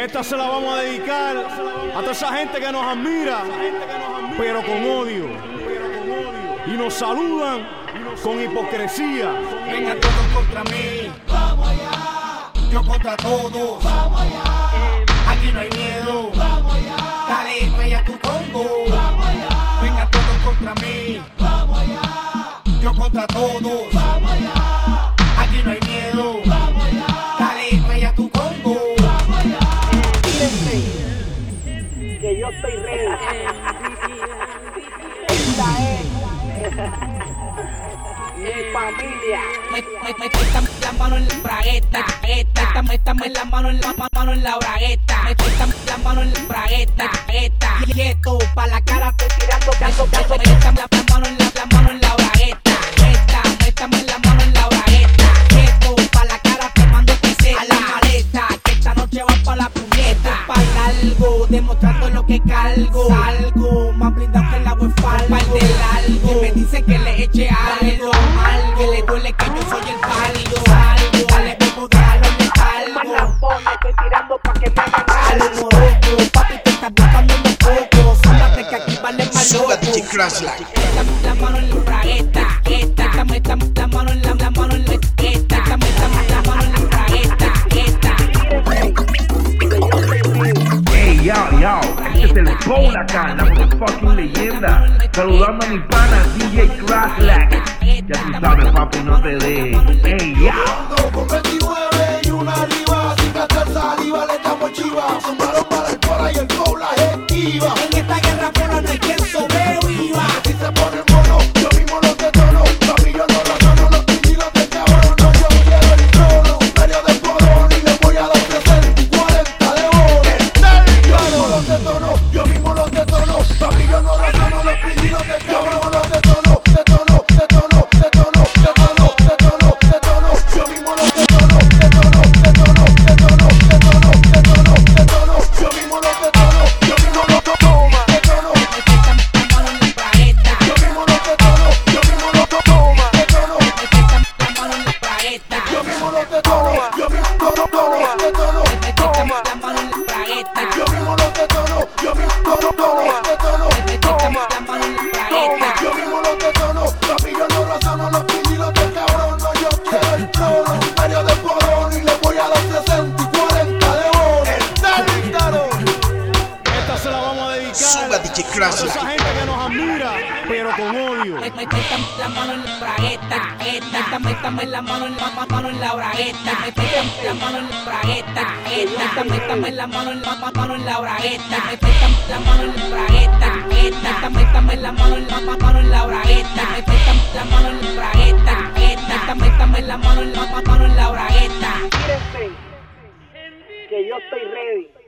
Esta se la vamos a dedicar a toda esa gente que nos admira, pero con odio. Y nos saludan con hipocresía. Vengan todos contra mí. Vamos allá. Yo contra todos. Vamos allá. Aquí no hay miedo. Vamos allá. Dale, vaya tu combo. Vamos allá. Vengan todos contra mí. Vamos allá. Yo contra todos. Que yo estoy ready. Esta es mi familia. La mano en la bragueta, bragueta. Me quitan la mano en la mano en la bragueta. Me quitan la mano en la bragueta, bragueta. Y esto pa la cara estoy tirando caso, caso. Me quitan la mano en la, la mano demostrando lo que cargo. Salgo, más blindado que el agua es falgo. Par de largo, me dice que le eche algo. Algo, que le duele que yo soy el pálido. Algo, dale, bebo, déjalo en Más la algo. pone, estoy tirando pa' que me hagan Algo papi, te estás buscando unos pocos. Sábate que aquí vale más loco. DJ Crash Like. La mano en la bragueta, esta, dame, dame la mano en la, la mano en la yo, este es el acá, la motherfucking leyenda. Saludando a mi pana DJ Crashlack. Ya tú sabes, papi, no te de. Hey, yo. Detono, yo detono, detono. me quitan la mano la Yo mismo los detono, yo detono, detono. me DJ toda esa gente que nos admira, pero con odio. Me me quitan la mano en la bragueta, esta, me dame la mano en la ma- mano en la bragueta, me quitan la mano en la bragueta, esta, me dame la mano en la ma- mano en la bragueta, me quitan la mano en la bragueta, esta, me dame la mano en la ma- mano en la bragueta, me quitan la mano en la bragueta, esta, me dame la mano en la ma- mano en la bragueta. Mírense, que yo estoy ready.